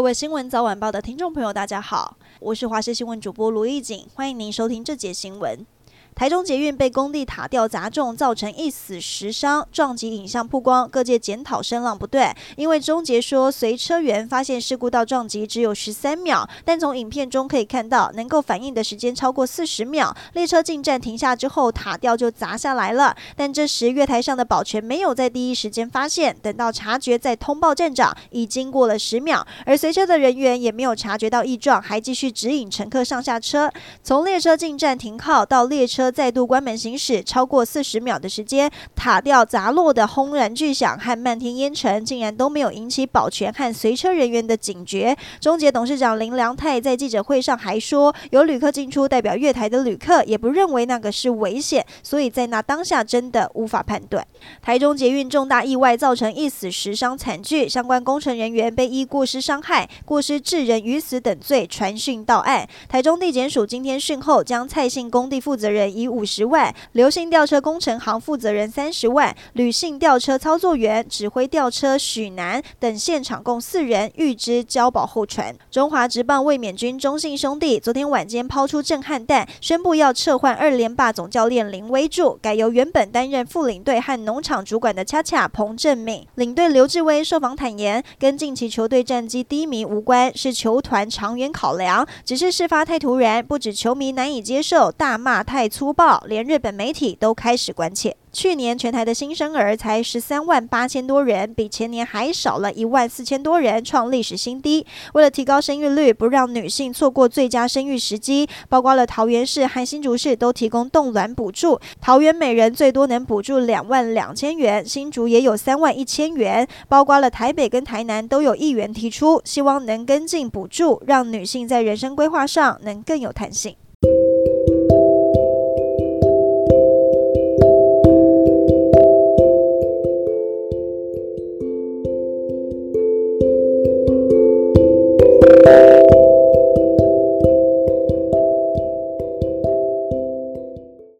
各位新闻早晚报的听众朋友，大家好，我是华视新闻主播卢艺锦，欢迎您收听这节新闻。台中捷运被工地塔吊砸中，造成一死十伤，撞击影像曝光，各界检讨声浪不断。因为中捷说，随车员发现事故到撞击只有十三秒，但从影片中可以看到，能够反应的时间超过四十秒。列车进站停下之后，塔吊就砸下来了。但这时月台上的保全没有在第一时间发现，等到察觉再通报站长，已经过了十秒。而随车的人员也没有察觉到异状，还继续指引乘客上下车。从列车进站停靠到列车。再度关门行驶，超过四十秒的时间，塔吊砸落的轰然巨响和漫天烟尘，竟然都没有引起保全和随车人员的警觉。中捷董事长林良泰在记者会上还说，有旅客进出，代表月台的旅客也不认为那个是危险，所以在那当下真的无法判断。台中捷运重大意外造成一死十伤惨剧，相关工程人员被依过失伤害、过失致人于死等罪传讯到案。台中地检署今天讯后，将蔡姓工地负责人。以五十万，刘姓吊车工程行负责人三十万，吕姓吊车操作员、指挥吊车许南等现场共四人，预支交保候传。中华职棒卫冕军中信兄弟昨天晚间抛出震撼弹，宣布要撤换二连霸总教练林威助，改由原本担任副领队和农场主管的恰恰彭政闵。领队刘志威受访坦言，跟近期球队战绩低迷无关，是球团长远考量，只是事发太突然，不止球迷难以接受，大骂太粗。粗暴连日本媒体都开始关切。去年全台的新生儿才十三万八千多人，比前年还少了一万四千多人，创历史新低。为了提高生育率，不让女性错过最佳生育时机，包括了桃园市和新竹市都提供冻卵补助。桃园每人最多能补助两万两千元，新竹也有三万一千元，包括了台北跟台南都有议员提出，希望能跟进补助，让女性在人生规划上能更有弹性。